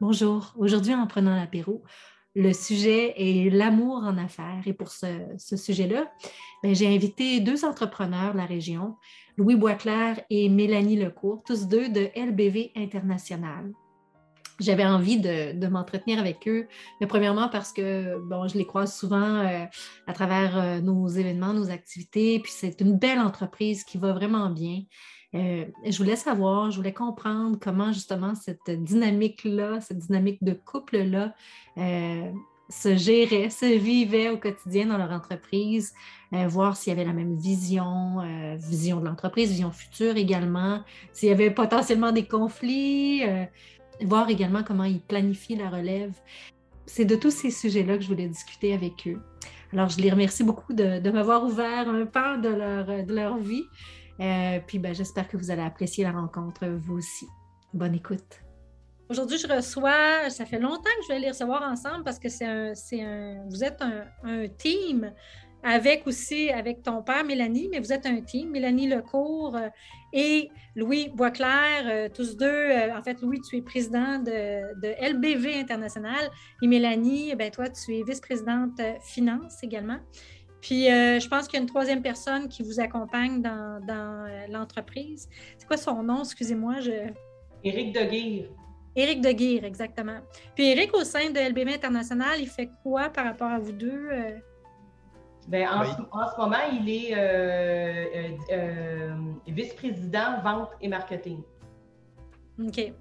Bonjour. Aujourd'hui, en prenant l'apéro, le sujet est l'amour en affaires. Et pour ce, sujet-là, ben, j'ai invité deux entrepreneurs de la région, Louis Boisclair et Mélanie Lecourt, tous deux de LBV International. J'avais envie de, m'entretenir avec eux, mais premièrement parce que je les croise souvent euh, à travers euh, nos événements, nos activités, puis c'est une belle entreprise qui va vraiment bien. Euh, je voulais savoir, je voulais comprendre comment justement cette dynamique-là, cette dynamique de couple-là euh, se gérait, se vivait au quotidien dans leur entreprise, euh, voir s'il y avait la même vision, vision de l'entreprise, vision future également, s'il y avait potentiellement des conflits, voir également comment ils planifient la relève. C'est de tous ces sujets-là que je voulais discuter avec eux. Alors, je les remercie beaucoup de, m'avoir ouvert un pan de leur, de leur vie. Euh, puis ben, j'espère que vous allez apprécier la rencontre, vous aussi. Bonne écoute. Aujourd'hui, je reçois, ça fait longtemps que je vais les recevoir ensemble parce que c'est un, un, vous êtes un, team avec aussi, avec ton père, Mélanie, mais vous êtes un team, Mélanie Lecourt euh, et Louis Boisclair, euh, tous deux. en fait, Louis, tu es président de, de LBV International et Mélanie, ben, toi, tu es vice-présidente finance également. Puis, euh, je pense qu'il y a une troisième personne qui vous accompagne dans, euh, l'entreprise. C'est quoi son nom? Excusez-moi. Je... Éric Deguire. Éric Deguire, exactement. Puis, Éric, au sein de LBB International, il fait quoi par rapport à vous deux? Euh? Bien, en, ce, moment, il est vice-président vente et marketing. OK.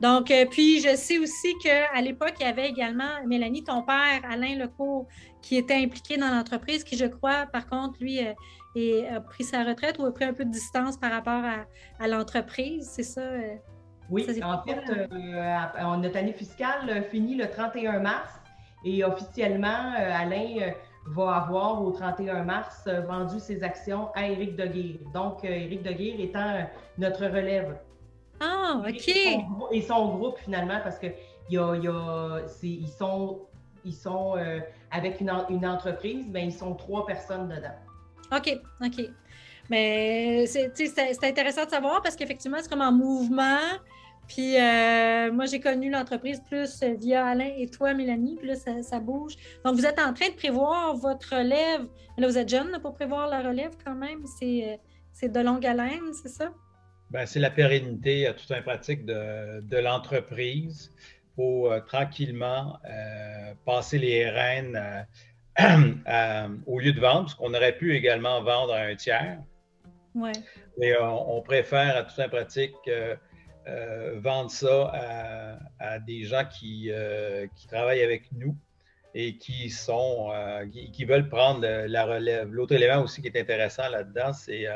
Donc, euh, puis je sais aussi qu'à l'époque, il y avait également Mélanie, ton père, Alain Lecourt, qui était impliqué dans l'entreprise, qui, je crois, par contre, lui, euh, a pris sa retraite ou a pris un peu de distance par rapport à, l'entreprise, c'est ça? Euh? oui, en fait, notre année fiscale finit le 31 mars et officiellement, Alain va avoir au 31 mars vendu ses actions à Éric Deguire. Donc, Éric Deguire étant notre relève. Ah, OK. Et son, groupe, finalement, parce que y a, y a, ils sont, ils sont euh, avec une, une, entreprise, mais ils sont trois personnes dedans. OK, OK. Mais c'est intéressant de savoir parce qu'effectivement, c'est comme en mouvement. Puis euh, moi, j'ai connu l'entreprise plus via Alain et toi, Mélanie. Puis là, ça, ça, bouge. Donc, vous êtes en train de prévoir votre relève. Là, vous êtes jeune pour prévoir la relève quand même. C'est euh, de longue haleine, c'est ça? Ben, c'est la pérennité à tout un pratique de, l'entreprise pour euh, tranquillement euh, passer les rênes euh, au lieu de vendre, parce qu'on aurait pu également vendre à un tiers. Ouais. Mais on, préfère à tout un pratique vendre ça à, des gens qui, qui, travaillent avec nous et qui sont qui, veulent prendre la relève. L'autre élément aussi qui est intéressant là-dedans, c'est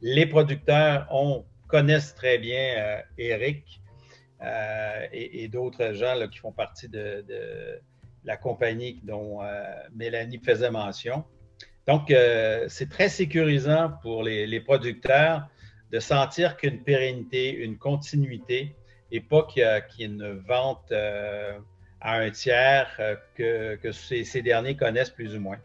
les producteurs ont connaissent très bien euh, Eric euh, et, d'autres gens qui font partie de, la compagnie dont euh, Mélanie faisait mention. Donc, c'est très sécurisant pour les, producteurs de sentir qu'une pérennité, une continuité, et pas qu'il y, ait une vente à un tiers que, ces, derniers connaissent plus ou moins.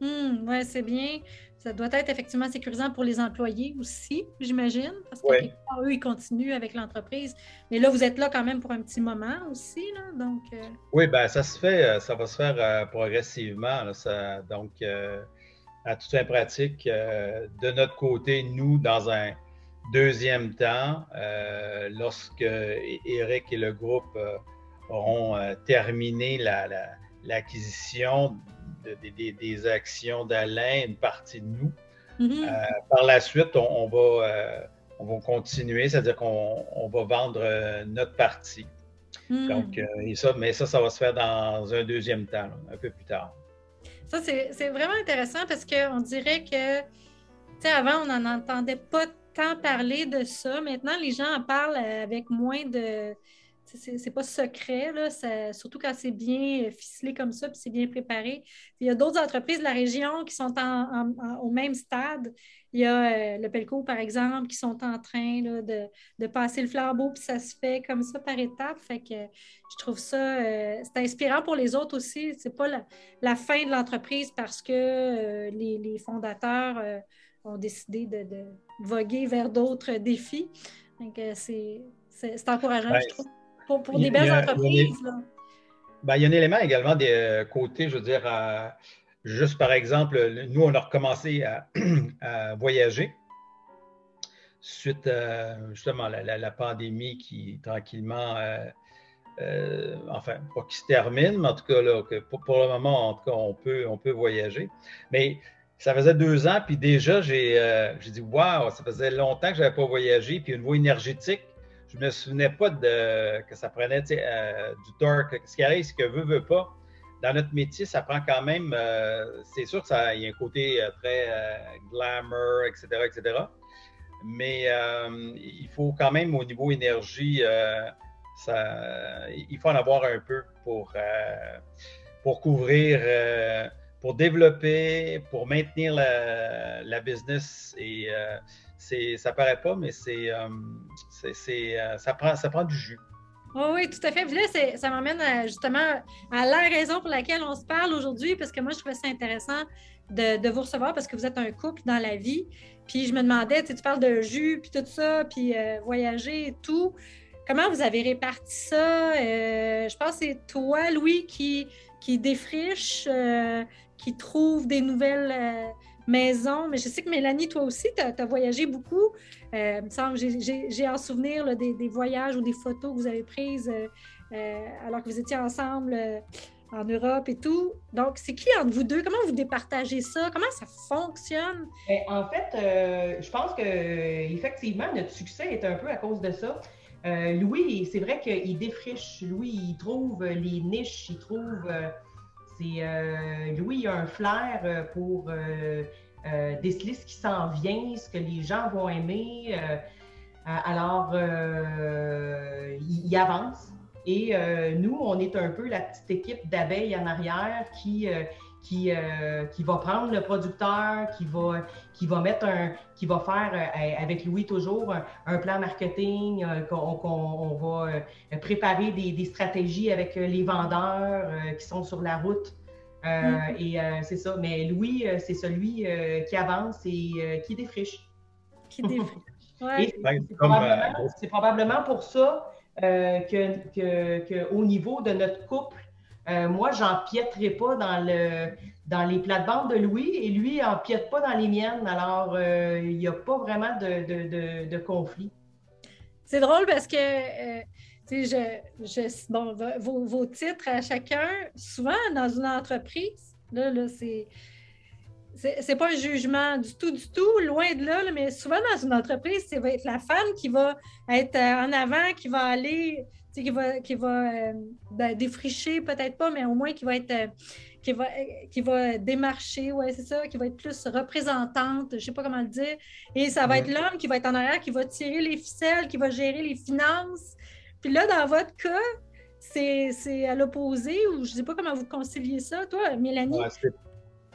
Mmh, oui, c'est bien. Ça doit être effectivement sécurisant pour les employés aussi, j'imagine, parce que eux, ils continuent avec l'entreprise. Mais là, vous êtes là quand même pour un petit moment aussi, là, donc... Euh, oui, ben ça se fait, euh, ça va se faire euh, progressivement. donc, à toute fin pratique, de notre côté, nous, dans un deuxième temps, lorsque Eric et le groupe auront terminé l'acquisition des actions d'Alain, une partie de nous. Mm-hmm. Euh, par la suite, on, va, euh, on va continuer, c'est-à-dire qu'on va vendre euh, notre partie. Mm. Donc, ça, mais ça, ça va se faire dans un deuxième temps, un peu plus tard. Ça, c'est vraiment intéressant parce qu'on dirait que, tu sais, avant, on n'en entendait pas tant parler de ça. Maintenant, les gens en parlent avec moins de c'est pas secret, là, surtout quand c'est bien ficelé comme ça, puis c'est bien préparé. Il y a d'autres entreprises de la région qui sont au même stade. Il y a euh, le Pelco, par exemple, qui sont en train de, passer le flambeau, puis ça se fait comme ça par étapes. Fait que je trouve ça, euh, c'est inspirant pour les autres aussi. C'est pas la, fin de l'entreprise parce que euh, les, fondateurs ont décidé de, voguer vers d'autres défis. c'est encourageant, je trouve. Pour, des belles entreprises. Ben, il y a un élément également des euh, côtés, je veux dire, juste par exemple, nous, on a recommencé à, voyager suite à justement la, la, pandémie qui tranquillement, euh, euh, enfin, pas qui se termine, mais en tout cas, là, que pour, le moment, en tout cas, on peut, on peut voyager. Mais ça faisait deux ans, puis déjà, j'ai dit, waouh, ça faisait longtemps que je n'avais pas voyagé, puis une voie énergétique je me souvenais pas de, que ça prenait euh, du torque. Ce qui arrive, c'est que veut, veut pas, dans notre métier, ça prend quand même, euh, c'est sûr qu'il y a un côté euh, très glamour, etc., etc. Mais il faut quand même, au niveau énergie, ça, il faut en avoir un peu pour, pour couvrir, pour développer, pour maintenir la, la business et ça paraît pas, mais c'est, euh, euh, ça, prend, ça prend du jus. oui, tout à fait. là, ça m'amène justement à la raison pour laquelle on se parle aujourd'hui, parce que moi, je trouvais ça intéressant de, vous recevoir parce que vous êtes un couple dans la vie. Puis je me demandais, tu, parles de jus, puis tout ça, puis euh, voyager et tout. Comment vous avez réparti ça? je pense que c'est toi, Louis, qui, qui défriche, qui trouve des nouvelles maison. Mais je sais que Mélanie, toi aussi, tu as, voyagé beaucoup. Euh, j'ai en souvenir des, voyages ou des photos que vous avez prises euh, euh, alors que vous étiez ensemble en Europe et tout. Donc, c'est qui entre vous deux? Comment vous départagez ça? Comment ça fonctionne? Ben, en fait, je pense que effectivement notre succès est un peu à cause de ça. Louis, c'est vrai qu'il défriche. Louis, il trouve les niches, il trouve c'est euh, Louis a un flair pour euh, euh, ce qui s'en vient, ce que les gens vont aimer. alors, il, avance. Et nous, on est un peu la petite équipe d'abeilles en arrière qui qui, qui, va prendre le producteur, qui va, qui va mettre un, qui va faire avec Louis toujours un, plan marketing, qu'on va préparer des, des, stratégies avec les vendeurs qui sont sur la route. Euh, mm-hmm. Et euh, c'est ça. Mais Louis, euh, c'est celui qui avance et qui défriche. Qui défriche. c'est, probablement, pour ça que, que, au niveau de notre couple, moi, j'empiéterai pas dans, le, dans les plates-bandes de Louis et lui empiète pas dans les miennes. Alors, il n'y a pas vraiment de, conflit. C'est drôle parce que je, je, vos, vos, titres à chacun, souvent dans une entreprise, là, là c'est. Pas un jugement du tout, du tout, loin de là, mais souvent dans une entreprise, c'est va être la femme qui va être euh, en avant, qui va aller, qui va, qui va euh, ben, défricher, peut-être pas, mais au moins qui va être. Euh, qui va, qui va démarcher, ouais, c'est ça, qui va être plus représentante, je ne sais pas comment le dire. Et ça va être l'homme qui va être en arrière, qui va tirer les ficelles, qui va gérer les finances, puis là, dans votre cas, c'est à l'opposé ou je ne sais pas comment vous conciliez ça, toi, Mélanie?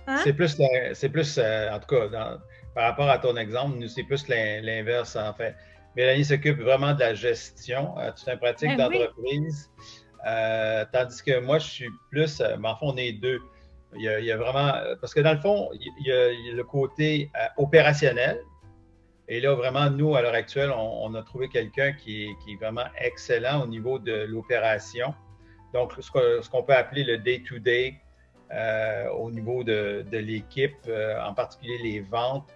Hein? c'est plus, c'est plus euh, en tout cas, par rapport à ton exemple, nous, c'est plus l'inverse, en fait. Mélanie s'occupe vraiment de la gestion, euh, toute une pratique ben d'entreprise. Euh, tandis que moi, je suis plus, mais en fond, on est deux. Il y, a, vraiment, parce que dans le fond, il y a, il y a le côté opérationnel, et là, vraiment, nous, à l'heure actuelle, on, a trouvé quelqu'un qui, est vraiment excellent au niveau de l'opération. Donc, ce qu'on peut appeler le day-to-day euh, au niveau de, l'équipe, euh, en particulier les ventes.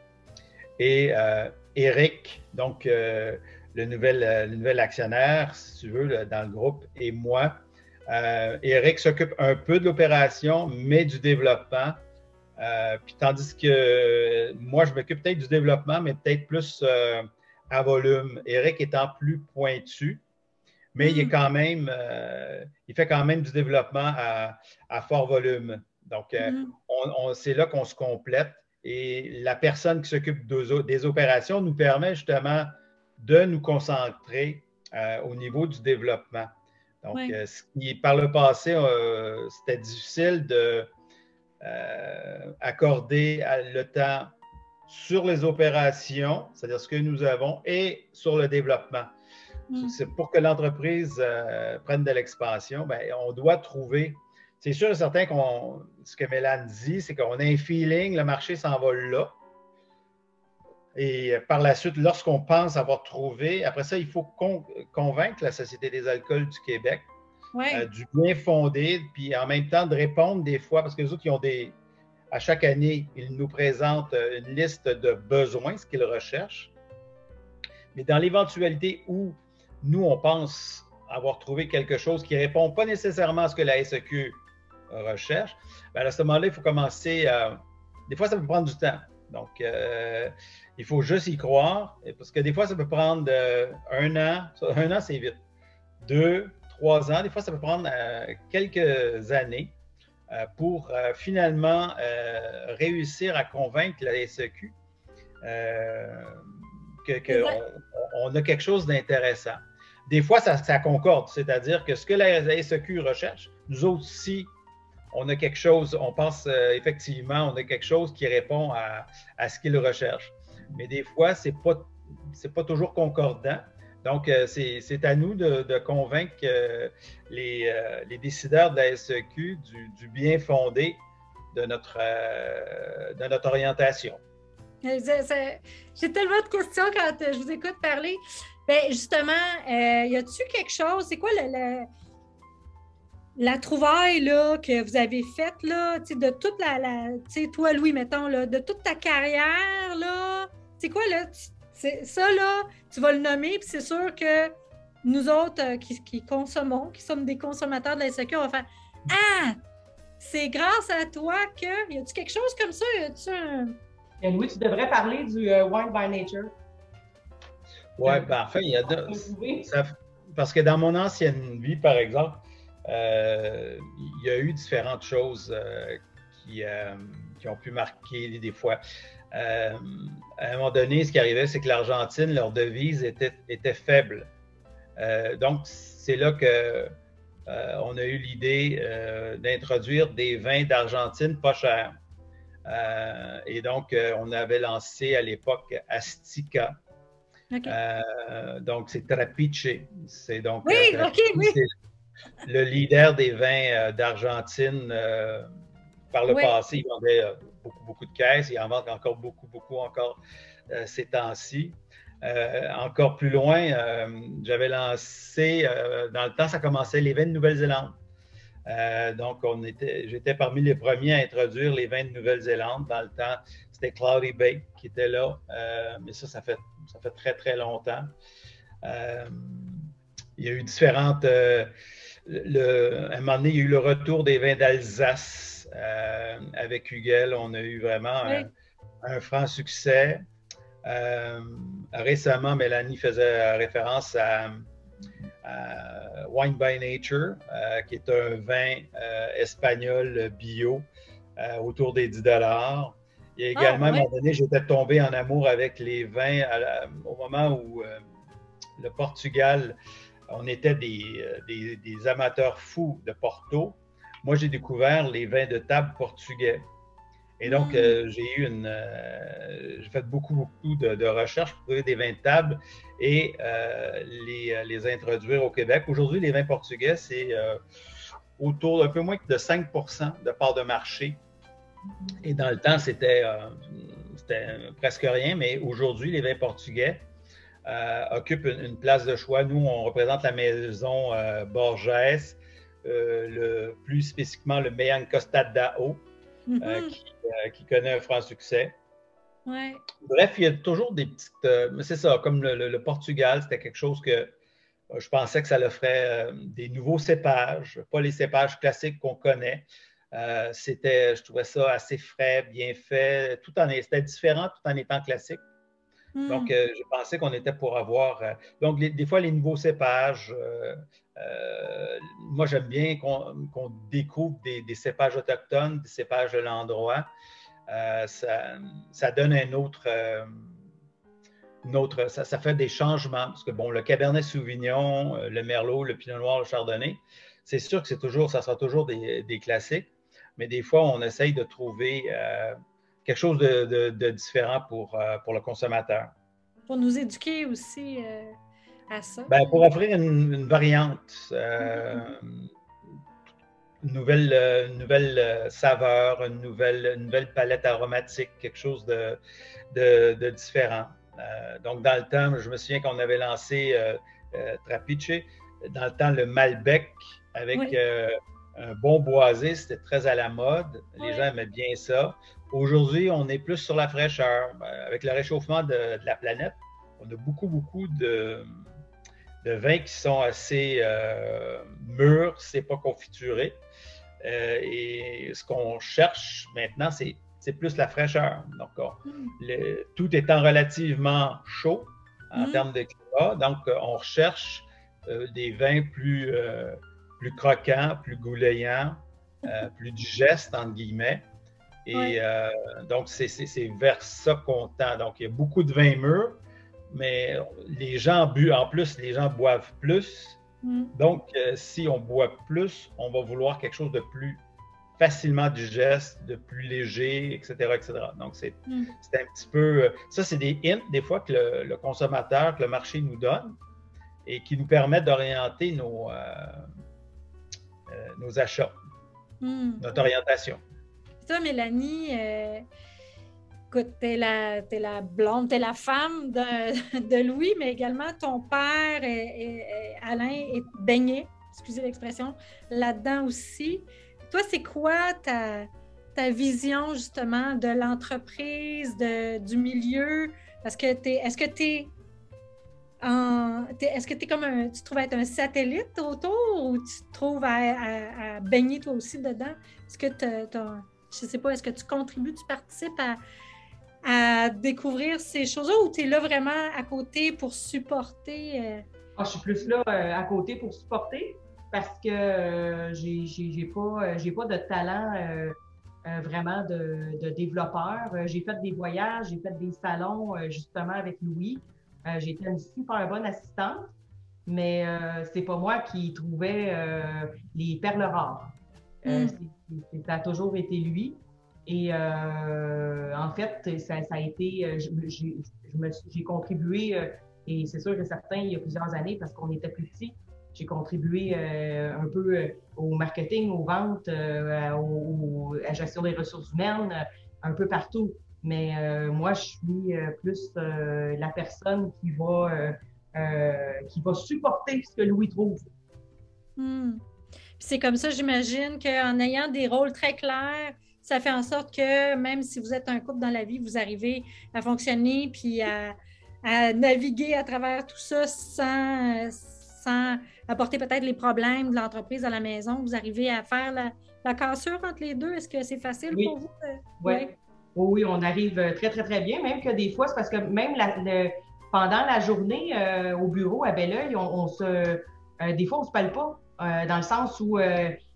Et euh, Eric, donc le, nouvel, le nouvel actionnaire, si tu veux, dans le groupe, et moi. Eric s'occupe un peu de l'opération, mais du développement. Euh, puis tandis que moi, je m'occupe peut-être du développement, mais peut-être plus euh, à volume. Eric étant plus pointu, mais il est hmm. quand même, euh, il fait quand même du développement à, fort volume. Donc, hmm. c'est là qu'on se complète. Et la personne qui s'occupe des opérations nous permet justement de nous concentrer au niveau du développement. Donc, ce qui, par le passé, c'était difficile de, euh, accorder le temps sur les opérations, c'est-à-dire ce que nous avons, et sur le développement. Mm. C'est pour que l'entreprise euh, prenne de l'expansion, ben, on doit trouver. C'est sûr et certain qu'on, ce que Mélane dit, c'est qu'on a un feeling, le marché s'envole là. Et par la suite, lorsqu'on pense avoir trouvé, après ça, il faut convaincre la Société des alcools du Québec euh, du bien fondé, puis en même temps de répondre des fois, parce que les autres, ils ont des. À chaque année, ils nous présentent euh, une liste de besoins, ce qu'ils recherchent. Mais dans l'éventualité où nous, on pense avoir trouvé quelque chose qui ne répond pas nécessairement à ce que la SEQ recherche, bien à ce moment-là, il faut commencer à. Des fois, ça peut prendre du temps. Donc, euh, il faut juste y croire, parce que des fois, ça peut prendre un an. Un an, c'est vite. Deux, trois ans, des fois ça peut prendre euh, quelques années euh, pour euh, finalement réussir à convaincre la SEQ qu'on on a quelque chose d'intéressant. Des fois, ça, concorde, c'est-à-dire que ce que la, SEQ recherche, nous autres aussi, on a quelque chose, on pense effectivement, on a quelque chose qui répond à, à ce qu'ils recherchent. Mais des fois, ce n'est pas, pas toujours concordant. Donc, euh, c'est à nous de, convaincre euh, les, euh, les, décideurs de la SEQ du, bien fondé de notre, de notre orientation. J'ai tellement de questions quand je vous écoute parler. Bien, justement, y a-t-il quelque chose? C'est quoi le, la trouvaille là, que vous avez faite là, de toute la, la toi, Louis, mettons, là, de toute ta carrière, là, c'est quoi là? ça, là, tu vas le nommer, puis c'est sûr que nous autres euh, qui, consommons, qui sommes des consommateurs de la SEQ, on va faire Ah! C'est grâce à toi que. Y a-tu quelque chose comme ça? Y a-tu un. Et Louis, tu devrais parler du euh, Wine by Nature. Oui, ben, enfin, il y a deux. parce que dans mon ancienne vie, par exemple, il y a eu différentes choses qui, qui, ont pu marquer des fois. Euh, à un moment donné, ce qui arrivait, c'est que l'Argentine, leur devise était, était faible. Euh, donc, c'est là que euh, on a eu l'idée d'introduire des vins d'Argentine pas chers. et donc, on avait lancé à l'époque Astica. donc, c'est Trapiche. C'est donc le leader des vins d'Argentine. par le passé, il vendait beaucoup, beaucoup de caisses. Il en manque encore beaucoup, beaucoup encore euh, ces temps-ci. Euh, encore plus loin, euh, j'avais lancé, dans le temps, ça commençait les vins de Nouvelle-Zélande. donc, on était, j'étais parmi les premiers à introduire les vins de Nouvelle-Zélande. Dans le temps, c'était Cloudy Bay qui était là. mais ça, ça fait, ça fait très, très longtemps. il y a eu différentes. Le, à un moment donné, il y a eu le retour des vins d'Alsace euh, avec Huguel, on a eu vraiment un, franc succès. Euh, récemment, Mélanie faisait référence à, Wine by Nature, euh, qui est un vin espagnol bio autour des 10 dollars. Il y a ah, également, à un moment donné, j'étais tombé en amour avec les vins au moment où le Portugal, on était des, amateurs fous de Porto moi, j'ai découvert les vins de table portugais. Et donc, mm. euh, j'ai eu une. Euh, j'ai fait beaucoup, beaucoup de, recherches pour trouver des vins de table et euh, les, les, introduire au Québec. Aujourd'hui, les vins portugais, c'est autour d'un peu moins de 5% de part de marché. Et dans le temps, c'était presque rien, mais aujourd'hui, les vins portugais occupent une, une, place de choix. Nous, on représente la maison Borges euh, le, plus spécifiquement le Meyan Costa d'Ao, euh, mm-hmm. euh, qui, connaît un franc succès. Bref, il y a toujours des petites. mais c'est ça, comme le, Portugal, c'était quelque chose que je pensais que ça le ferait des nouveaux cépages, pas les cépages classiques qu'on connaît. c'était, je trouvais ça assez frais, bien fait, tout en c'était différent tout en étant classique. Donc, mm. je pensais qu'on était pour avoir. donc, des fois, les nouveaux cépages, euh, moi, j'aime bien qu'on découvre des, cépages autochtones, des cépages de l'endroit. Euh, ça, donne un autre, euh, autre ça, fait des changements. Parce que, bon, le Cabernet Sauvignon, le Merlot, le Pinot Noir, le Chardonnay, c'est sûr que c'est toujours, ça sera toujours des, classiques, mais des fois, on essaye de trouver quelque chose de, différent pour, pour le consommateur. Pour nous éduquer aussi ben, pour offrir une, variante. Euh, une nouvelle, nouvelle saveur, une nouvelle, nouvelle palette aromatique, quelque chose de, de, différent. donc, dans le temps, je me souviens qu'on avait lancé Trapiche, dans le temps, le Malbec avec un bon boisé, c'était très à la mode. Les gens aimaient bien ça. Aujourd'hui, on est plus sur la fraîcheur. Ben, avec le réchauffement de, la planète, on a beaucoup, beaucoup de, vins qui sont assez euh, mûrs, c'est pas confituré. Euh, et ce qu'on cherche maintenant, c'est, plus la fraîcheur. Donc, mm. tout étant relativement chaud en mm. termes de climat, donc on recherche euh, des vins plus plus croquant, plus goulayant, euh, plus digeste, entre guillemets. Et euh, donc, c'est vers ça qu'on tend. Donc, il y a beaucoup de vins mûrs, mais les gens bu, en plus, les gens boivent plus. Mm. Donc, euh, si on boit plus, on va vouloir quelque chose de plus facilement digeste, de plus léger, etc., etc. Donc, c'est mm. un petit peu... Ça, c'est des hints, des fois, que le, le, consommateur, que le marché nous donne et qui nous permettent d'orienter nos, euh, nos achats, hmm. notre orientation. Toi, Mélanie, euh, écoute, tu es la, la blonde, tu es la femme de, de, Louis, mais également ton père, et, Alain, est baigné, excusez l'expression, là-dedans aussi. Toi, c'est quoi ta, ta vision justement de l'entreprise, du milieu? Parce que est-ce que tu es est-ce que es comme un, tu trouves être un satellite autour ou tu te trouves à, baigner toi aussi dedans? Est-ce que tu je sais pas, est-ce que tu contribues, tu participes à, découvrir ces choses-là ou tu es là vraiment à côté pour supporter? Euh? Ah, je suis plus là euh, à côté pour supporter parce que euh, j'ai pas, pas de talent vraiment de développeur. j'ai fait des voyages, j'ai fait des salons justement avec Louis. Euh, j'ai été une super bonne assistante, mais euh, c'est pas moi qui trouvais euh, les perles rares. Mm. ça a toujours été lui. Et en fait, ça, a été, j'ai contribué, et c'est sûr que certains, il y a plusieurs années, parce qu'on était plus petits, j'ai contribué un peu au marketing, aux ventes, à la gestion des ressources humaines, un peu partout. Mais euh, moi, je suis euh, plus euh, la personne qui va, qui va supporter ce que Louis trouve. Hmm. C'est comme ça, j'imagine, qu'en ayant des rôles très clairs, ça fait en sorte que même si vous êtes un couple dans la vie, vous arrivez à fonctionner puis à, naviguer à travers tout ça sans, sans apporter peut-être les problèmes de l'entreprise à la maison. Vous arrivez à faire la, cassure entre les deux. Est-ce que c'est facile pour vous? Oui. Oui, on arrive euh, très, très, très bien. Même que des fois, c'est parce que même pendant la journée euh, au bureau à Belleuil, on, se, euh, des fois, on se parle pas, dans le sens où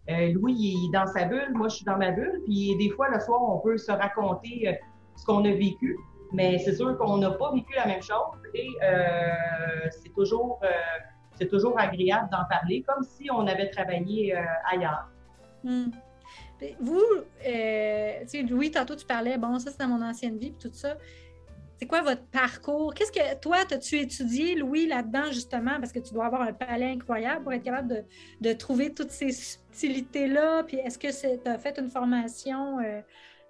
Louis est dans sa bulle, moi, je suis dans ma bulle. Puis des fois, le soir, on peut se raconter ce qu'on a vécu. Mais c'est sûr qu'on n'a pas vécu la même chose et c'est toujours, c'est toujours agréable d'en parler, comme si on avait travaillé ailleurs. Hmm. Vous, euh, tu sais, Louis, tantôt tu parlais, bon, ça c'est dans mon ancienne vie, puis tout ça. C'est quoi votre parcours? Qu'est-ce que toi, as-tu étudié, Louis, là-dedans, justement, parce que tu dois avoir un palais incroyable pour être capable de, trouver toutes ces subtilités-là? Puis est-ce que tu as fait une formation euh,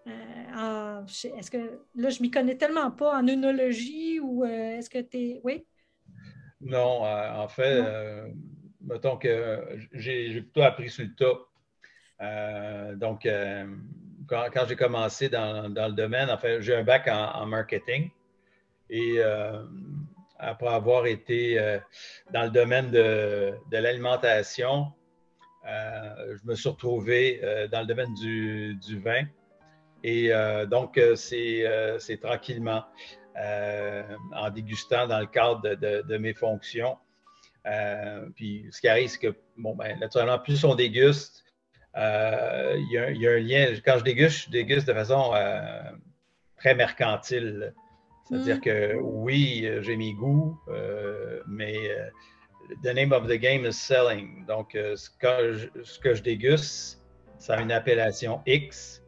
euh, Est-ce que là, je m'y connais tellement pas en œnologie ou est-ce que tu es. Oui? Non, en fait, mettons que j'ai plutôt appris sur le tas. Euh, donc, euh, quand, j'ai commencé dans, le domaine, en j'ai un bac en, marketing. Et euh, après avoir été dans le domaine de, l'alimentation, je me suis retrouvé dans le domaine du, vin. Et donc, c'est tranquillement, en dégustant dans le cadre de, mes fonctions. puis ce qui arrive, c'est que, bon, ben, naturellement, plus on déguste, euh, il y, a un lien. Quand je déguste, je déguste de façon euh, très mercantile. C'est-à-dire mm. que oui, j'ai mes goûts, euh, mais the name of the game is selling. Donc, ce que, je, ce, que je, déguste, ça a une appellation X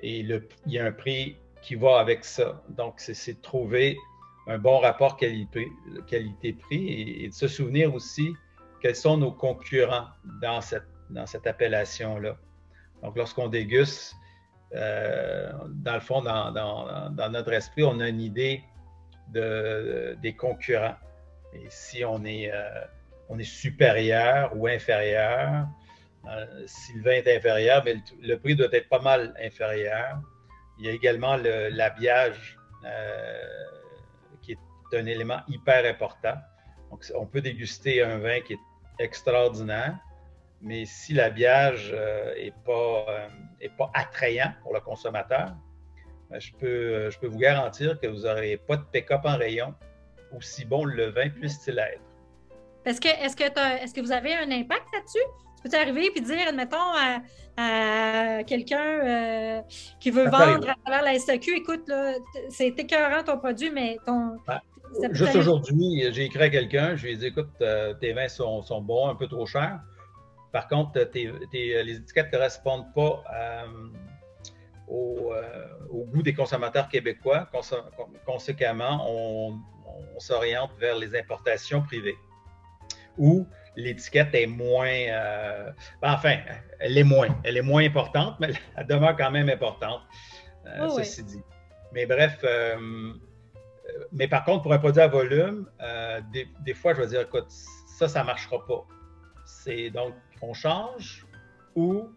et le, il y a un prix qui va avec ça. Donc, c'est de trouver un bon rapport qualité-prix et, et, de se souvenir aussi quels sont nos concurrents dans cette dans cette appellation-là. Donc, lorsqu'on déguste, euh, dans le fond, dans, notre esprit, on a une idée de, des concurrents. Et si on est, euh, supérieur ou inférieur, euh, si le vin est inférieur, mais le, prix doit être pas mal inférieur. Il y a également l'habillage qui est un élément hyper important. Donc, on peut déguster un vin qui est extraordinaire, mais si l'habillage n'est pas, est pas attrayant pour le consommateur, ben, je, peux, euh, je peux vous garantir que vous n'aurez pas de pick-up en rayon, aussi bon le vin puisse-t-il être. Est-ce que, est-ce, que est-ce que vous avez un impact là-dessus? Tu peux arriver et dire, admettons, à, quelqu'un euh, qui veut vendre à travers la SAQ, écoute, c'est écœurant ton produit, mais ton. juste aujourd'hui, j'ai écrit à quelqu'un, je lui ai dit, écoute, euh, tes vins sont, sont, bons, un peu trop chers. Par contre, les étiquettes ne correspondent pas euh, au, goût des consommateurs québécois. conséquemment, on, s'oriente vers les importations privées où l'étiquette est moins. Euh, ben, enfin, elle est moins. Elle est moins importante, mais elle demeure quand même importante, euh, oh, ceci dit. Mais bref, mais par contre, pour un produit à volume, des, des, fois, je vais dire, écoute, ça, ça ne marchera pas. C'est donc on change ou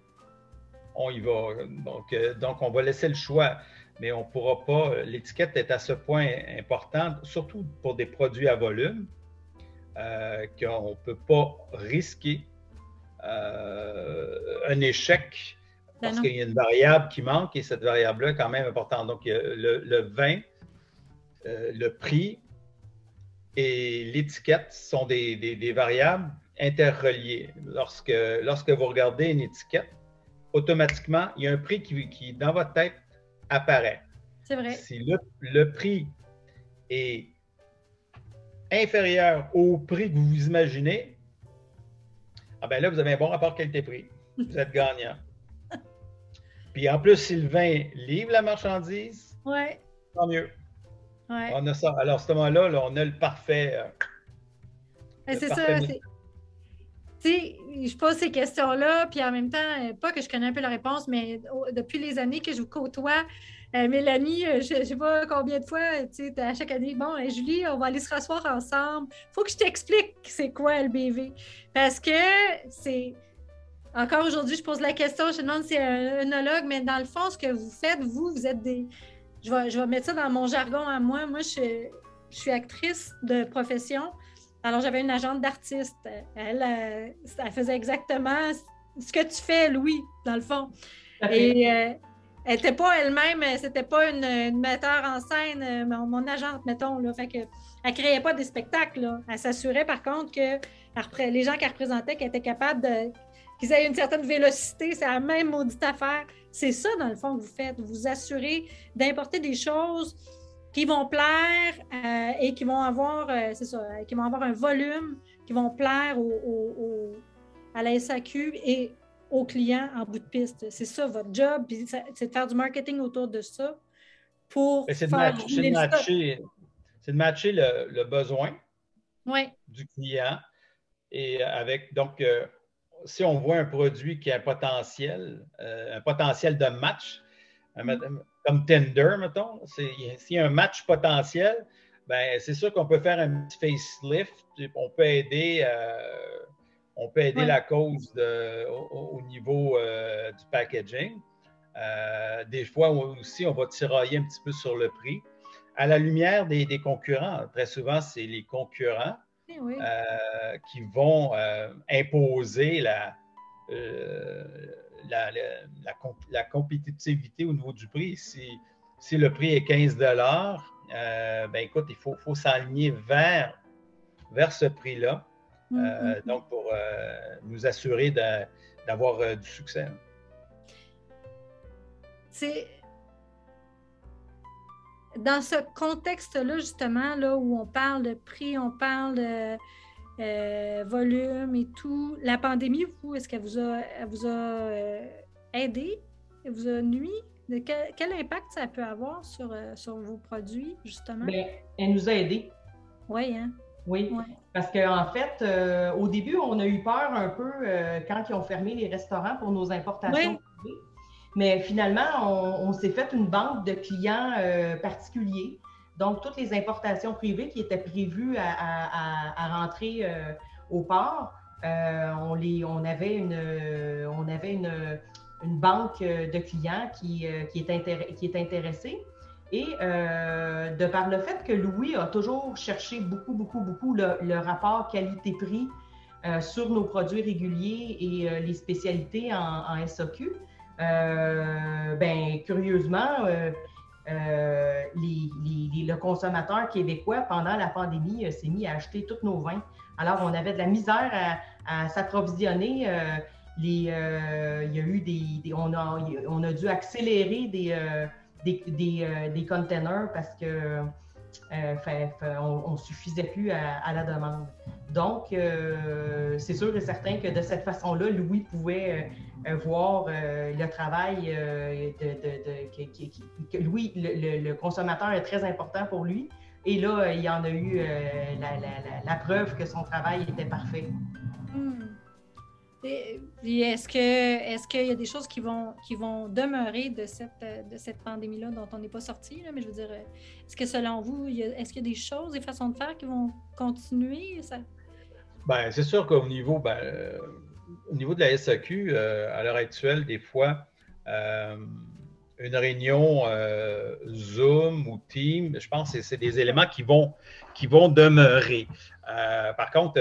on y va. Donc, euh, donc on va laisser le choix, mais on ne pourra pas. L'étiquette est à ce point importante, surtout pour des produits à volume, euh, qu'on ne peut pas risquer euh, un échec ben parce qu'il y a une variable qui manque et cette variable-là est quand même importante. Donc, le, vin, le prix et l'étiquette sont des variables interreliés. Lorsque, lorsque vous regardez une étiquette, automatiquement, il y a un prix qui, dans votre tête, apparaît. C'est vrai. Si le, prix est inférieur au prix que vous vous imaginez, ah ben là, vous avez un bon rapport qualité-prix. Vous êtes gagnant. Puis en plus, si le vin livre la marchandise, ouais. tant mieux. On a ça. Alors, à ce moment-là, là, on a le parfait. Euh, c'est ça je pose ces questions-là, puis en même temps, euh, pas que je connais un peu la réponse, mais depuis les années que je vous côtoie, euh, Mélanie, euh, je ne sais pas combien de fois, tu sais, à chaque année, bon, Julie, on va aller se rasseoir ensemble. faut que je t'explique c'est quoi LBV. Parce que c'est. Encore aujourd'hui, je pose la question, je demande si c'est un œnologue, mais dans le fond, ce que vous faites, vous, vous êtes des. Je vais, je vais mettre ça dans mon jargon à moi. Moi, je suis actrice de profession. Alors, j'avais une agente d'artiste. Elle, euh, elle, faisait exactement ce que tu fais, Louis, dans le fond. Et euh, elle n'était pas elle-même, c'était pas une, metteur en scène, euh, mon, agente, mettons. Là, fait que, elle ne créait pas des spectacles. Elle s'assurait, par contre, que les gens qu'elle représentait, qu'elle était capable de. qu'ils aient une certaine vélocité, c'est la même maudite affaire. C'est ça, dans le fond, que vous faites. Vous vous assurez d'importer des choses qui vont plaire euh, et qui vont avoir, euh, c'est ça, qui vont avoir un volume, qui vont plaire au, à la SAQ et aux clients en bout de piste. C'est ça votre job, c'est de faire du marketing autour de ça pour C'est de, matcher, de matcher le, besoin du client et avec donc euh, si on voit un produit qui a un potentiel, un potentiel de match, comme Tinder, mettons, s'il y a un match potentiel, ben, c'est sûr qu'on peut faire un petit facelift, on peut aider, euh, on peut aider la cause au, niveau euh, du packaging. Euh, des fois aussi, on va tirailler un petit peu sur le prix. À la lumière des, concurrents, très souvent, c'est les concurrents eh qui vont imposer la, la, la, compétitivité au niveau du prix. Si, si le prix est 15 euh, ben écoute, il faut, faut s'aligner vers, vers ce prix-là. Euh, mm-hmm. donc, pour euh, nous assurer d'avoir euh, du succès. C'est dans ce contexte-là, justement, là, où on parle de prix, on parle de euh, volume et tout. La pandémie, vous, est-ce qu'elle vous a, vous a euh, aidé? Elle vous a nuit? De quel, impact ça peut avoir sur, euh, sur vos produits, justement? Bien, elle nous a aidés. Oui, hein? Oui, parce qu'en en fait, euh, au début, on a eu peur un peu quand ils ont fermé les restaurants pour nos importations. Mais finalement, on, s'est fait une banque de clients particuliers. Donc, toutes les importations privées qui étaient prévues à, rentrer au port, on, les, on avait, une, une banque de clients qui, est, intéressée. Et euh, de par le fait que Louis a toujours cherché beaucoup, beaucoup, beaucoup le, rapport qualité-prix euh, sur nos produits réguliers et euh, les spécialités en, SAQ, ben, curieusement, le consommateur québécois, pendant la pandémie, s'est mis à acheter tous nos vins. Alors, on avait de la misère à, s'approvisionner. il y a eu des, on, a, on a dû accélérer des des, des, euh, des containers parce que euh, on ne suffisait plus à, la demande. Donc, euh, c'est sûr et certain que de cette façon-là, Louis pouvait voir le travail de, que, Louis, le, consommateur est très important pour lui. Et là, il en a eu la, preuve que son travail était parfait. Est-ce que est-ce qu'il y a des choses qui vont qui vont demeurer de cette de cette pandémie-là dont on n'est pas sorti? mais je veux dire, est-ce que selon vous, est-ce qu'il y a des choses, des façons de faire qui vont continuer? Ça? Ben, c'est sûr qu'au niveau, ben, au niveau de la SAQ, euh, à l'heure actuelle, des fois, euh, une réunion euh, Zoom ou Team, je pense que c'est des éléments qui vont, qui vont demeurer. par contre,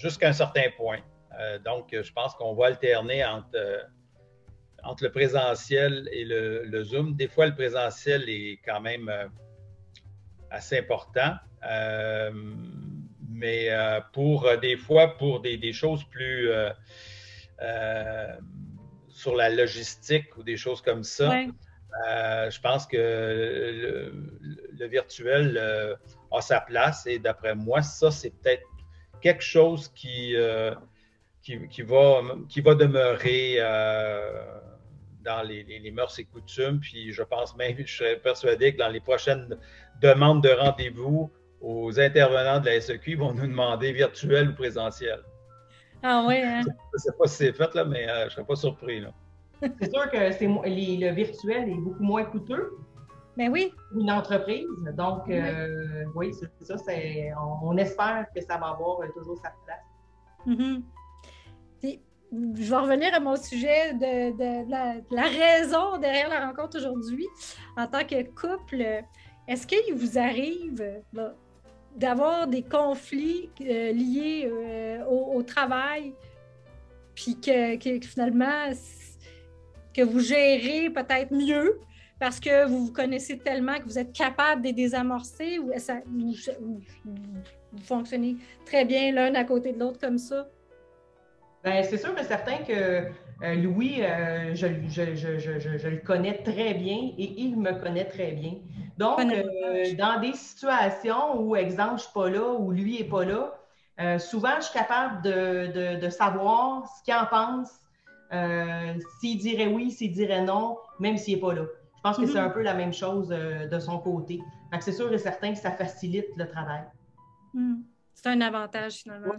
jusqu'à un certain point. Euh, donc, je pense qu'on va alterner entre, euh, entre le présentiel et le, Zoom. Des fois, le présentiel est quand même euh, assez important. mais pour des fois, pour des, choses plus sur la logistique ou des choses comme ça, je pense que le virtuel a sa place et d'après moi, ça, c'est peut-être quelque chose qui, qui, va, qui va demeurer euh, dans les, les, mœurs et coutumes. Puis je pense même, je serais persuadé que dans les prochaines demandes de rendez-vous, aux intervenants de la SEQ, ils vont nous demander virtuel ou présentiel. Ah oui, hein? Je ne sais pas si c'est fait, là, mais euh, je ne serais pas surpris. C'est sûr que le virtuel est beaucoup moins coûteux. Mais oui. Une entreprise. Donc, euh, oui, c'est ça. On, on, espère que ça va avoir toujours sa place. Mm-hmm je vais revenir à mon sujet de, la, raison derrière la rencontre aujourd'hui. En tant que couple, est-ce qu'il vous arrive d'avoir des conflits euh, liés euh, au, travail, puis que, finalement, que vous gérez peut-être mieux parce que vous vous connaissez tellement que vous êtes capable de les désamorcer ou ça, vous fonctionnez très bien l'un à côté de l'autre comme ça? Bien, c'est sûr et certain que euh, Louis, euh, je, le connais très bien et il me connaît très bien. Donc, euh, dans des situations où, exemple, je ne suis pas là ou lui n'est pas là, souvent, je suis capable de, savoir ce qu'il en pense, s'il dirait oui, s'il dirait non, même s'il n'est pas là. Je pense que c'est mm-hmm. un peu la même chose de son côté. c'est sûr et certain que ça facilite le travail. Mm. C'est un avantage finalement.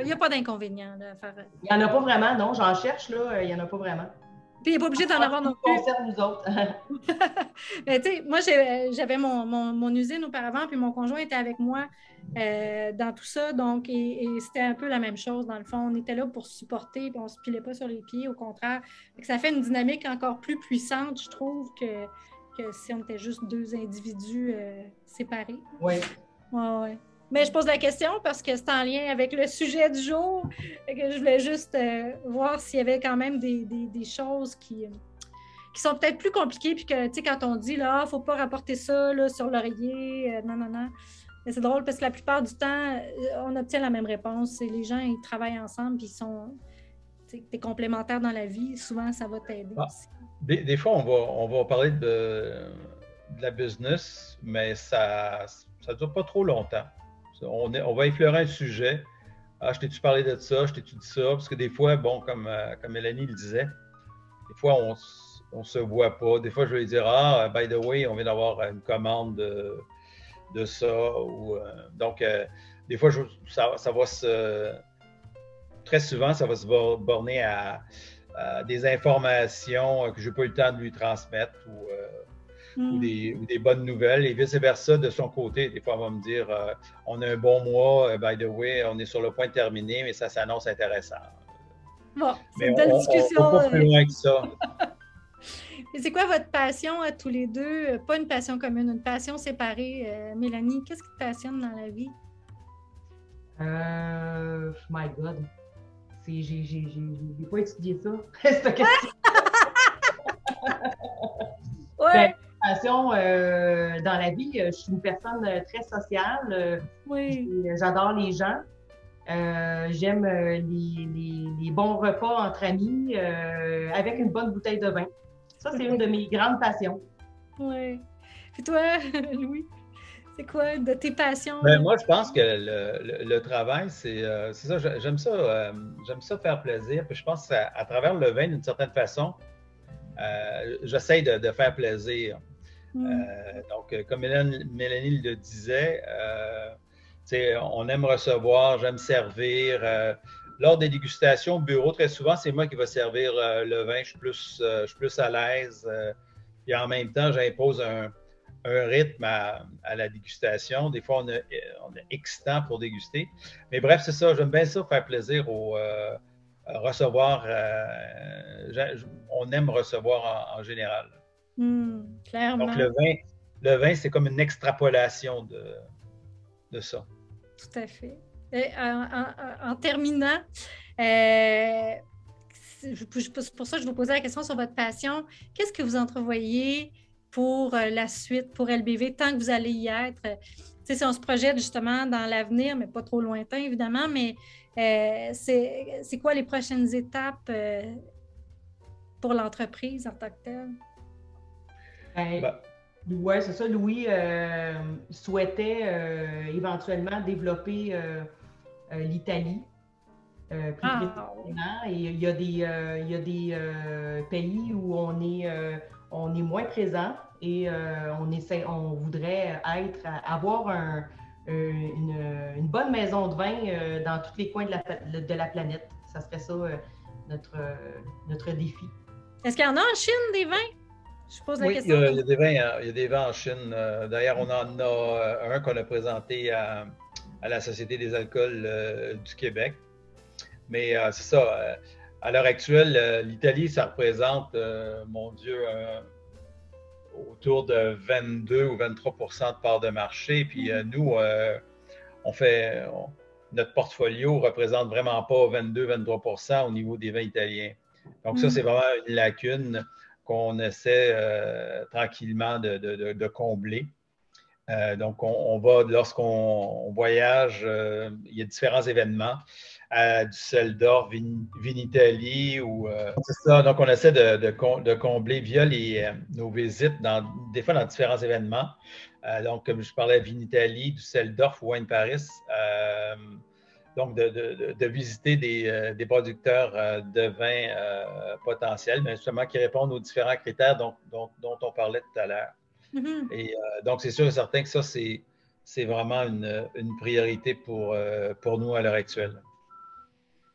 il n'y a pas, d'inconvénient à faire. Il n'y en a pas vraiment, non. J'en cherche, là. Il n'y en a pas vraiment. Puis il n'est pas obligé d'en avoir non plus. concerne nous autres. Mais tu sais, moi, j'avais mon, usine auparavant, puis mon conjoint était avec moi euh, dans tout ça. Donc, et, c'était un peu la même chose, dans le fond. On était là pour supporter, puis on ne se pilait pas sur les pieds, au contraire. Ça fait une dynamique encore plus puissante, je trouve, que, que si on était juste deux individus euh, séparés. Oui. Ouais, ouais. Mais je pose la question parce que c'est en lien avec le sujet du jour. que je voulais juste euh, voir s'il y avait quand même des, choses qui, qui sont peut-être plus compliquées. Puis que, tu sais, quand on dit, là, ah, faut pas rapporter ça là, sur l'oreiller, euh, non, non, non. Mais c'est drôle parce que la plupart du temps, euh, on obtient la même réponse. C'est les gens, ils travaillent ensemble, puis ils sont es complémentaires dans la vie. Souvent, ça va t'aider ah, Des, fois, on va, on va parler de, de la business, mais ça ne dure pas trop longtemps on, va effleurer un sujet. Ah, je t'ai-tu parlé de ça, je t'ai-tu dit ça? Parce que des fois, bon, comme, euh, comme Mélanie le disait, des fois, on ne se voit pas. Des fois, je vais dire Ah, by the way, on vient d'avoir une commande de, de ça. Ou, donc, des fois, ça, va se. Très souvent, ça va se borner à, des informations que je n'ai pas eu le temps de lui transmettre ou, hmm. des, bonnes nouvelles. Et vice-versa, de son côté, des fois, on va me dire on a un bon mois, by the way, on est sur le point de terminer, mais ça s'annonce intéressant. Bon, c'est une belle discussion. On, pas plus loin que ça. c'est quoi votre passion à tous les deux? Pas une passion commune, une passion séparée. Euh, Mélanie, qu'est-ce qui te passionne dans la vie? Euh, my God. J'ai pas étudié ça, cette question. ouais. Ben, passion euh, dans la vie, je suis une personne très sociale. oui. J'adore les gens. Euh, j'aime euh, les, bons repas entre amis euh, avec une bonne bouteille de vin. Ça, c'est une de mes grandes passions. Oui. Et toi, Louis, c'est quoi de tes passions? Ben, moi, je pense que le, travail, c'est ça. J'aime ça, j'aime ça faire plaisir. Puis je pense qu'à à travers le vin, d'une certaine façon, j'essaie de, faire plaisir. Mm. donc, comme Mélanie le disait, on aime recevoir, j'aime servir. Euh, lors des dégustations au bureau, très souvent, c'est moi qui vais servir euh, le vin. Je suis plus, euh, je plus à l'aise. et en même temps, j'impose un, rythme à, la dégustation. Des fois, on a, on pour déguster. Mais bref, c'est ça. J'aime bien ça, faire plaisir au recevoir. on aime recevoir en, général. Hmm, clairement. Donc, le vin, le vin c'est comme une extrapolation de, de ça. Tout à fait. en, terminant, euh, pour ça je vous posais la question sur votre passion. Qu'est-ce que vous entrevoyez pour euh, la suite, pour LBV, tant que vous allez y être? si on se projette justement dans l'avenir, mais pas trop lointain, évidemment, mais euh, c'est quoi les prochaines étapes pour l'entreprise en tant que telle? Ben, bah, oui, c'est ça. Louis euh, souhaitait euh, éventuellement développer euh, l'Italie plus ah, Et il y a des, il y a des pays où on est, on est moins présent et on, essaie, on voudrait être, avoir un, une, bonne maison de vin dans tous les coins de la, de la planète. Ça serait ça notre, notre défi. Est-ce qu'il y en a en Chine des vins? Oui, Il y, a, des vins, il y a des vins en Chine. Euh, d'ailleurs, on en a euh, un qu'on a présenté à, la Société des alcools euh, du Québec. Mais c'est ça. à l'heure actuelle, l'Italie, ça représente, mon Dieu, autour de 22 ou 23% de part de marché. Puis mm-hmm. nous, on fait. notre portfolio représente vraiment pas 22-23% au niveau des vins italiens. Donc, ça, mm. c'est vraiment une lacune qu'on essaie euh, tranquillement de, combler. Euh, donc, on, va, lorsqu'on voyage, euh, il y a différents événements à Düsseldorf, Vinitaly ou c'est ça. Donc, on essaie de, combler via nos visites, dans, des fois dans différents événements. donc, comme je parlais, Vinitaly, Düsseldorf ou Wine Paris donc de, visiter des, euh, producteurs euh, de vins euh, potentiels, mais justement qui répondent aux différents critères dont, on parlait tout à l'heure. Mm-hmm. Et donc, c'est sûr et certain que ça, c'est vraiment une, priorité pour, pour nous à l'heure actuelle.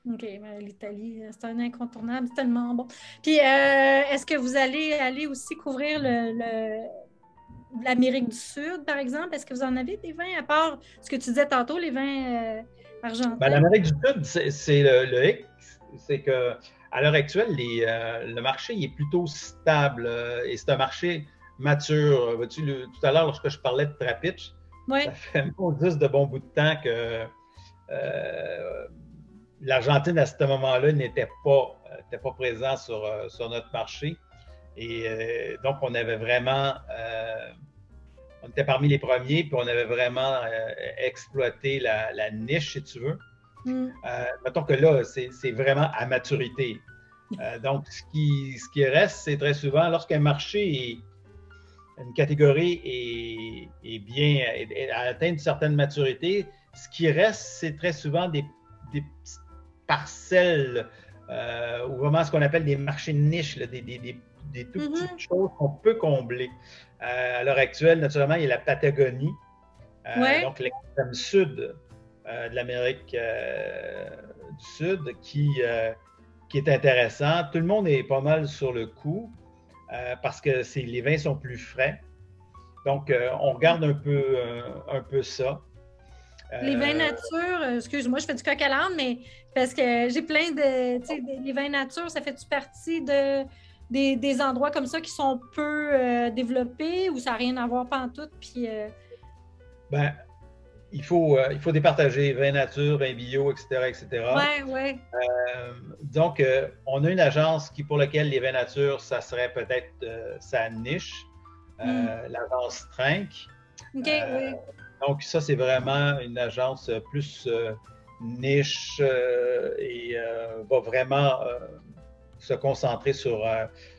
OK, l'Italie, c'est un incontournable, c'est tellement bon. Puis, est-ce que vous allez aller aussi couvrir le, l'Amérique du Sud, par exemple? Est-ce que vous en avez des vins, à part ce que tu disais tantôt, les vins ben, L'Amérique du Sud, c'est le, le hic, c'est que à l'heure actuelle, euh, le marché est plutôt stable euh, et c'est un marché mature. tout à l'heure, lorsque je parlais de Trapitch, ça fait juste de bon bout de temps que euh, l'Argentine, à ce moment-là, n'était pas, pas présent sur, sur, notre marché. Et donc, on avait vraiment on était parmi les premiers, puis on avait vraiment euh, exploité la, niche, si tu veux. Mm. Euh, mettons que là, c'est vraiment à maturité. Euh, donc, ce qui, ce qui reste, c'est très souvent, lorsqu'un marché, une catégorie est, bien, a atteint une certaine maturité, ce qui reste, c'est très souvent des, des parcelles ou vraiment ce qu'on appelle des marchés de niche, des, des, des, toutes mm-hmm. petites choses qu'on peut combler. Euh, à l'heure actuelle, naturellement, il y a la Patagonie, Donc, l'extrême sud de l'Amérique du Sud qui, qui est intéressant. Tout le monde est pas mal sur le coup parce que les vins sont plus frais. Donc, on regarde un peu, un peu ça. Les vins nature, excuse-moi, je fais du coq à l'âne, mais parce que j'ai plein de. Les vins nature, ça fait-tu partie de, des, endroits comme ça qui sont peu euh, développés ou ça n'a rien à voir pantoute? Puis. Euh... Ben, il faut, euh, il faut départager vin nature, vin bio, etc. etc. Oui, oui. donc, on a une agence qui, pour laquelle les vins nature, ça serait peut-être sa niche, hmm. l'agence Trinque. OK, oui. Donc, ça, c'est vraiment une agence plus niche et va vraiment se concentrer sur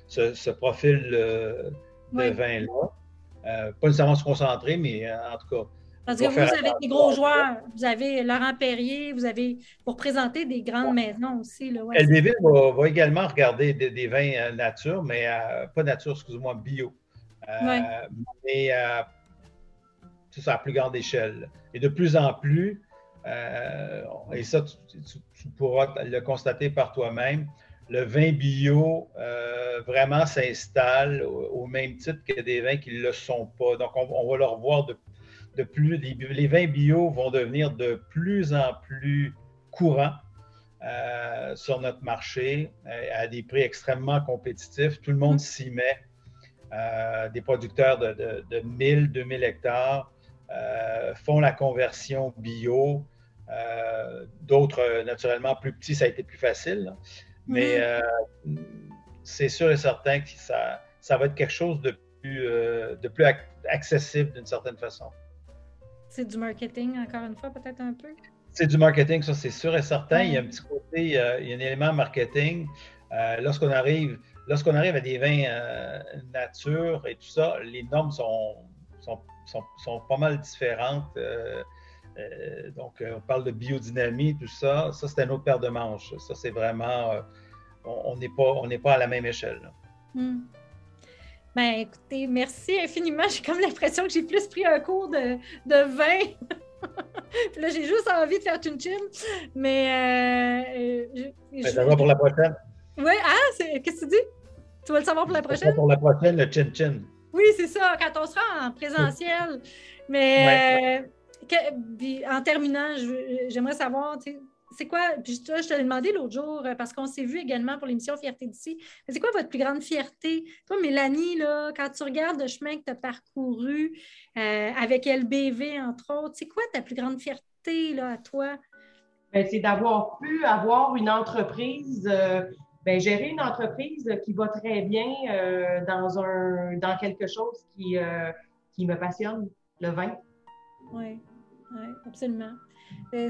ce, profil de vin-là. pas nécessairement se concentrer, mais en tout cas. Parce que vous, avez des gros joueurs. Vous avez Laurent Perrier, vous avez pour présenter des grandes maisons aussi. Là, va, également regarder des, vins nature, mais pas nature, excusez-moi, bio. Mais c'est à plus grande échelle. Et de plus en plus, euh, et ça, tu, pourras le constater par toi-même. Le vin bio euh, vraiment s'installe au, même titre que des vins qui ne le sont pas. Donc, on, va le revoir de, de plus. Les, vins bio vont devenir de plus en plus courants euh, sur notre marché à des prix extrêmement compétitifs. Tout le monde s'y met. des producteurs de, de, de 1000, 2000 hectares font la conversion bio. Euh, d'autres, euh, naturellement, plus petits, ça a été plus facile. Mais euh, c'est sûr et certain que ça, ça va être quelque chose de plus, de plus accessible d'une certaine façon. C'est du marketing, encore une fois, peut-être un peu? C'est du marketing, ça, c'est sûr et certain. Il y a un petit côté, il y a un élément marketing. lorsqu'on arrive, lorsqu'on arrive à des vins nature et tout ça, les normes sont, sont, sont, sont pas mal différentes. Euh, donc, euh, on parle de biodynamie, tout ça. Ça, c'est une autre paire de manches. Ça, c'est vraiment. Euh, on n'est pas, pas à la même échelle. Hmm. Ben, écoutez, merci infiniment. J'ai comme l'impression que j'ai plus pris un cours de, de vin. là, j'ai juste envie de faire une chin. Mais. Euh, ça va pour la prochaine. Oui, ah, qu'est-ce que tu dis? Tu vas le savoir pour la prochaine? Pour la prochaine, le chin-chin. Oui, c'est ça, quand on sera en présentiel. Mais en terminant, j'aimerais savoir, c'est quoi, puis je, te l'ai demandé l'autre jour, euh, parce qu'on s'est vu également pour l'émission Fierté d'ici, c'est quoi votre plus grande fierté? Toi, Mélanie, là, quand tu regardes le chemin que tu as parcouru euh, avec LBV, entre autres, c'est quoi ta plus grande fierté là, à toi? Ben, c'est d'avoir pu avoir une entreprise, euh, ben, gérer une entreprise qui va très bien dans, un, dans quelque chose qui, qui me passionne, le vin. Oui oui, absolument. Euh,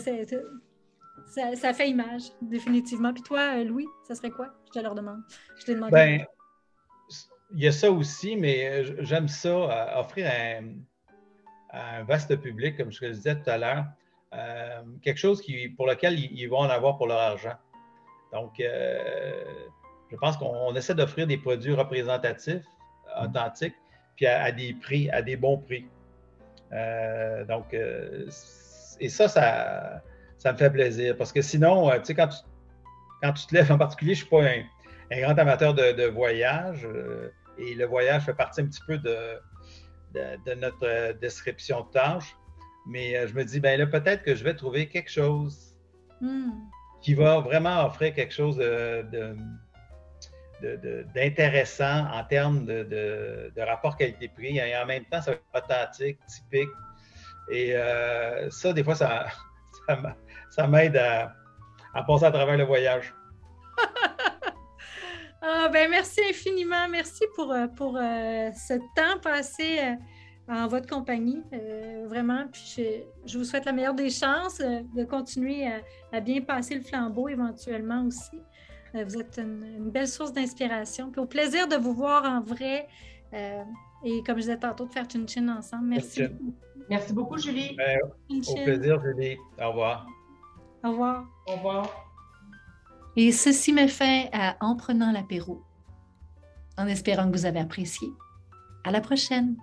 ça, fait image, définitivement. Puis toi, euh, Louis, ça serait quoi? Je te leur demande. Je t'ai demandé. Ben, il y a ça aussi, mais euh, j'aime ça, offrir à un, vaste public, comme je le disais tout à l'heure, quelque chose qui, pour lequel ils, vont en avoir pour leur argent. Donc, je pense qu'on essaie d'offrir des produits représentatifs, authentiques, puis à, des prix, à des bons prix. Euh, donc, euh, et ça, ça, ça me fait plaisir parce que sinon, euh, tu sais, quand tu, quand tu te lèves, en particulier, je ne suis pas un, grand amateur de, voyage et le voyage fait partie un petit peu de, de, notre description de tâche. Mais je me dis, ben là, peut-être que je vais trouver quelque chose hmm. qui va vraiment offrir quelque chose de, d'intéressant en termes de, rapport qualité-prix et en même temps, ça va être authentique, typique. Et euh, ça, des fois, ça, ça, m'aide à, passer à travers le voyage. ah, ben, merci infiniment. Merci pour, euh, pour euh, ce temps passé en votre compagnie. vraiment. Puis je, vous souhaite la meilleure des chances de continuer à bien passer le flambeau éventuellement aussi. Vous êtes une, belle source d'inspiration. Puis au plaisir de vous voir en vrai. Euh, et comme je disais tantôt, de faire une chin ensemble. Merci. Merci beaucoup, Julie. Ben, au plaisir, Julie. Au revoir. Au revoir. Au revoir. Et ceci met fin à En prenant l'apéro. En espérant que vous avez apprécié. À la prochaine.